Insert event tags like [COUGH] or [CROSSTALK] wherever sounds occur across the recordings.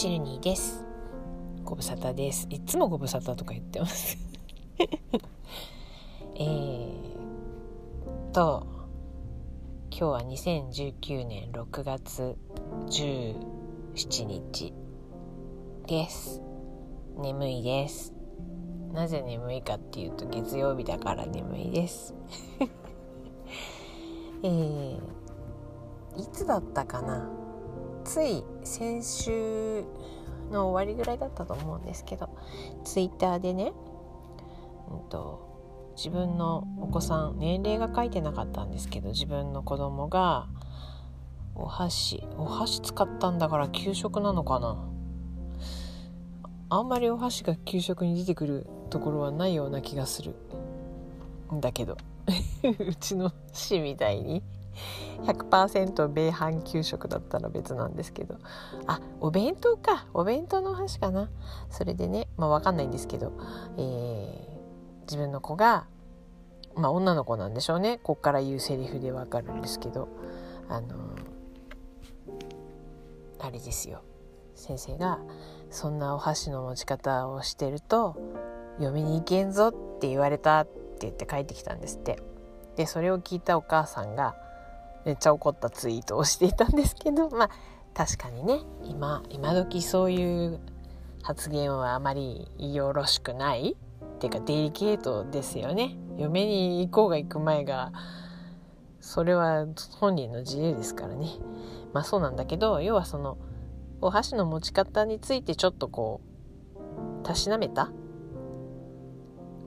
チルニーです。ご無沙汰です。いつもご無沙汰とか言ってます。[LAUGHS] えーと今日は2019年6月17日です。眠いです。なぜ眠いかっていうと月曜日だから眠いです。[LAUGHS] えー、いつだったかなつい先週の終わりぐらいだったと思うんですけどツイッターでね、うんと、自分のお子さん年齢が書いてなかったんですけど自分の子供がお箸お箸使ったんだから給食なのかな。あんまりお箸が給食に出てくるところはないような気がするんだけど [LAUGHS] うちの市みたいに。100%米飯給食だったら別なんですけど。あお弁当か。お弁当の話かな。それでねまあ分かんないんですけど、えー、自分の子がまあ女の子なんでしょうね。こっから言うセリフで分かるんですけど。あのあれですよ。先生が「そんなお箸の持ち方をしてると嫁に行けんぞ」って言われたって言って帰ってきたんですって。でそれを聞いたお母さんがめっちゃ怒ったツイートをしていたんですけどまあ確かにね今今時そういう発言はあまりよろしくない。っていうかデリケートですよね。嫁に行こうが行く前がそれは本人の自由ですからね。まあそうなんだけど要はそのお箸の持ち方についてちょっとこうたしなめた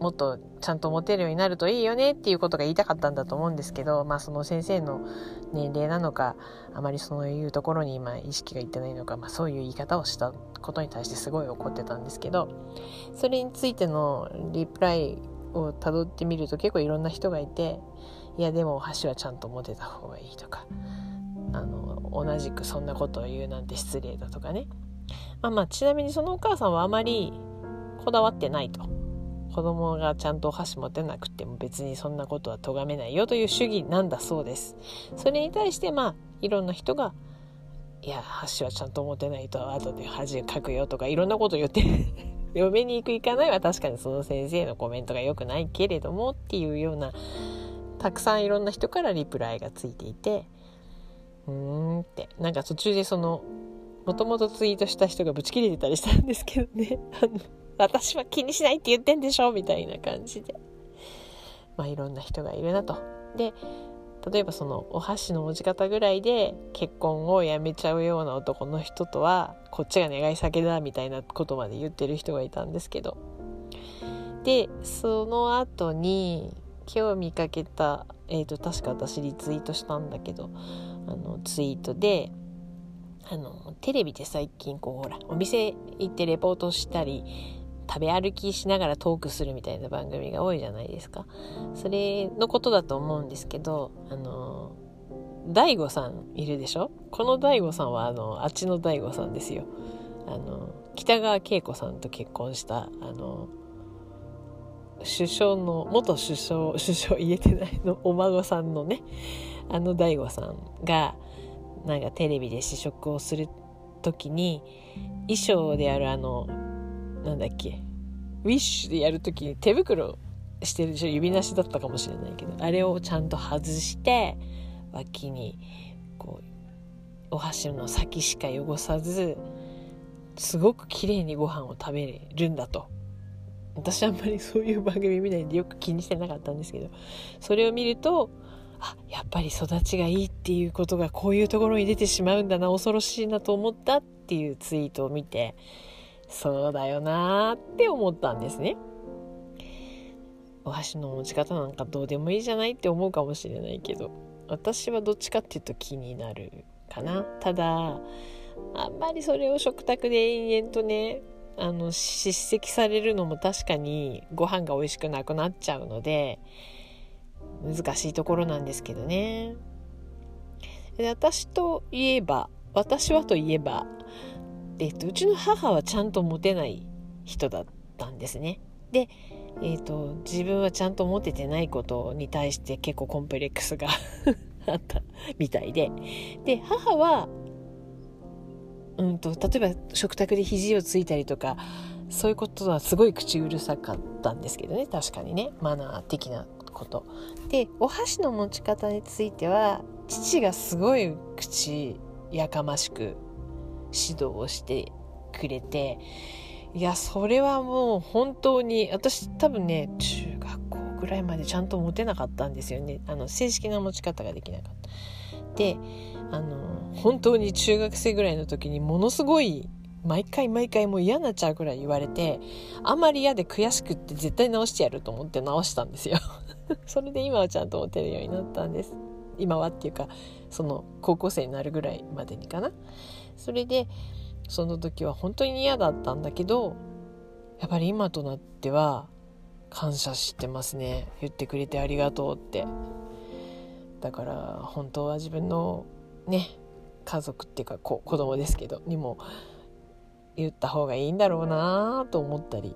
もっとちゃんと持てるようになるといいよねっていうことが言いたかったんだと思うんですけど、まあ、その先生の年齢なのかあまりそういうところに今意識がいってないのか、まあ、そういう言い方をしたことに対してすごい怒ってたんですけどそれについてのリプライをたどってみると結構いろんな人がいていやでも箸はちゃんと持てた方がいいとかあの同じくそんなことを言うなんて失礼だとかね、まあ、まあちなみにそのお母さんはあまりこだわってないと。子供がちゃんとお箸持てなくても別にそんなことは咎めないよという主義なんだそうです。それに対してまあいろんな人がいや箸はちゃんと持てないと後で恥かくよとかいろんなこと言って [LAUGHS] 嫁に行く行かないは確かにその先生のコメントが良くないけれどもっていうようなたくさんいろんな人からリプライがついていてうーんってなんか途中でそのもともとツイートした人がブチ切れてたりしたんですけどねあの私は気にしないって言ってんでしょみたいな感じでまあいろんな人がいるなと。で例えばそのお箸の持ち方ぐらいで結婚をやめちゃうような男の人とはこっちが願い先だみたいなことまで言ってる人がいたんですけどでその後に今日見かけた、えーと、と確か私リツイートしたんだけどあのツイートであのテレビで最近こうほらお店行ってレポートしたり食べ歩きしながらトークするみたいな番組が多いじゃないですか。それのことだと思うんですけど、あの、大悟さんいるでしょ？この大悟さんはあの、あっちの大悟さんですよ。あの、北川景子さんと結婚した、あの、首相の、元首相、首相言えてないの、お孫さんのね、あの大悟さんが、なんかテレビで試食をする時に、衣装であるあの、なんだっけ？ウィッシュでやるときに手袋してるでしょ？指なしだったかもしれないけど。あれをちゃんと外して脇にこうお箸の先しか汚さずすごく綺麗にご飯を食べれるんだと。私あんまりそういう番組見ないんでよく気にしてなかったんですけど。それを見るとあやっぱり育ちがいいっていうことがこういうところに出てしまうんだな恐ろしいなと思ったっていうツイートを見てそうだよなーって思ったんですね。お箸の持ち方なんかどうでもいいじゃないって思うかもしれないけど私はどっちかっていうと気になるかなただあんまりそれを食卓で延々とねあの叱責されるのも確かにご飯が美味しくなくなっちゃうので難しいところなんですけどねで私といえば私はといえばえっと、うちの母はちゃんとモテない人だったんですね。で、えっと、自分はちゃんとモテてないことに対して結構コンプレックスが [LAUGHS] あったみたいで。で、母は、うんと例えば食卓で肘をついたりとかそういうことはすごい口うるさかったんですけどね確かにねマナー的なことでお箸の持ち方については父がすごい口やかましく指導をしてくれていやそれはもう本当に私多分ね中学校ぐらいまでちゃんと持てなかったんですよね。あの正式な持ち方ができなかった。であの本当に中学生ぐらいの時にものすごい毎回毎回もう嫌になっちゃうぐらい言われてあまり嫌で悔しくって絶対直してやると思って直したんですよ。[LAUGHS] それで今はちゃんと持てるようになったんです。今はっていうかその高校生になるぐらいまでにかな。それでその時は本当に嫌だったんだけどやっぱり今となっては感謝してますね。言ってくれてありがとうって。だから本当は自分のね家族っていうか子供ですけどにも言った方がいいんだろうなと思ったり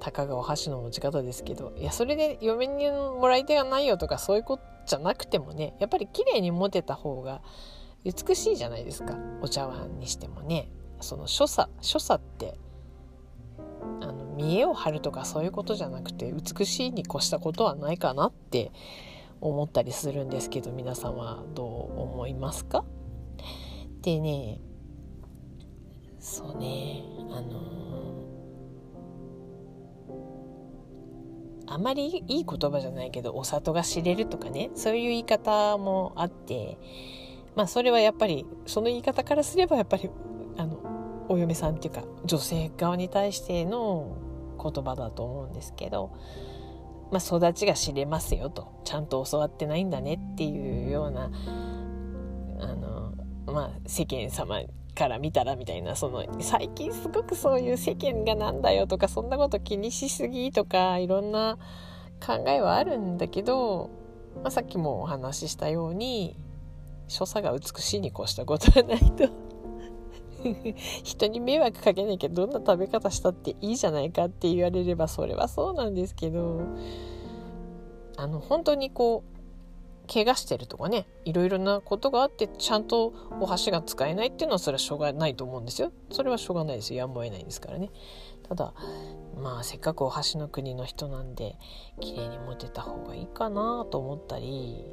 たかがお箸の持ち方ですけどいやそれで嫁にもらい手がないよとかそういうことじゃなくてもねやっぱり綺麗に持てた方が美しいじゃないですか。お茶碗にしてもね。その所作所作ってあの見栄を張るとかそういうことじゃなくて美しいに越したことはないかなって思ったりするんですけど皆さんはどう思いますか？でねそうねあのあまりいい言葉じゃないけどお里が知れるとかねそういう言い方もあってまあそれはやっぱりその言い方からすればやっぱりあのお嫁さんっていうか女性側に対しての言葉だと思うんですけど、まあ、育ちが知れますよと。ちゃんと教わってないんだねっていうようなあの、まあ、世間様から見たらみたいなその最近すごくそういう世間がなんだよとかそんなこと気にしすぎとかいろんな考えはあるんだけど、まあ、さっきもお話ししたように所作が美しいに越したことはないと。[LAUGHS] 人に迷惑かけなきゃどんな食べ方したっていいじゃないかって言われればそれはそうなんですけど。あの本当にこう怪我してるとかねいろいろなことがあってちゃんとお箸が使えないっていうのはそれはしょうがないと思うんですよ。それはしょうがないですよ。やむを得ないですからね。ただまあせっかくお箸の国の人なんで綺麗に持てた方がいいかなと思ったり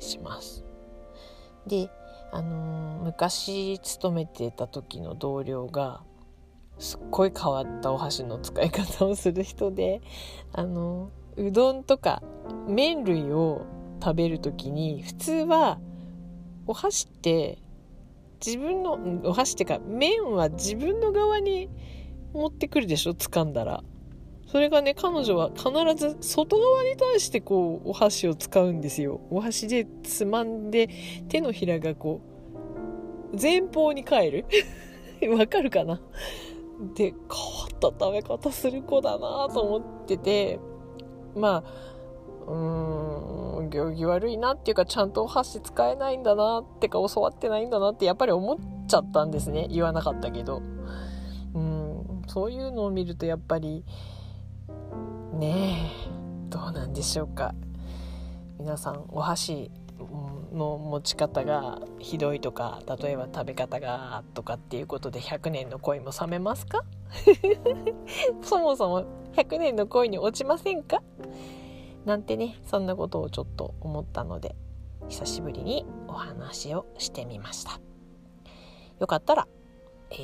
します。であのー、昔勤めてた時の同僚がすっごい変わったお箸の使い方をする人であのうどんとか麺類を食べる時に普通はお箸って自分のお箸ってか麺は自分の側に持ってくるでしょ掴んだら。それがね彼女は必ず外側に対してこうお箸を使うんですよ。お箸でつまんで手のひらがこう前方に返る。[LAUGHS] わかるかな？で変わった食べ方する子だなと思ってて。まあうーん行儀悪いなっていうかちゃんとお箸使えないんだなってか教わってないんだなってやっぱり思っちゃったんですね。言わなかったけど。うんそういうのを見るとやっぱりねえどうなんでしょうか。皆さんお箸の持ち方がひどいとか例えば食べ方がとかっていうことで100年の恋も冷めますか？[LAUGHS] そもそも100年の恋に落ちませんか？なんてねそんなことをちょっと思ったので久しぶりにお話をしてみました。よかったら、え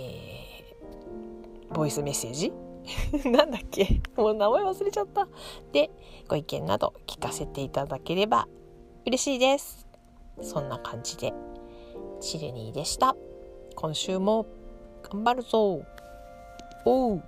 ー、ボイスメッセージ [LAUGHS] なんだっけ？もう名前忘れちゃった。でご意見など聞かせていただければ嬉しいです。そんな感じでチルニーでした。今週も頑張るぞ。おう。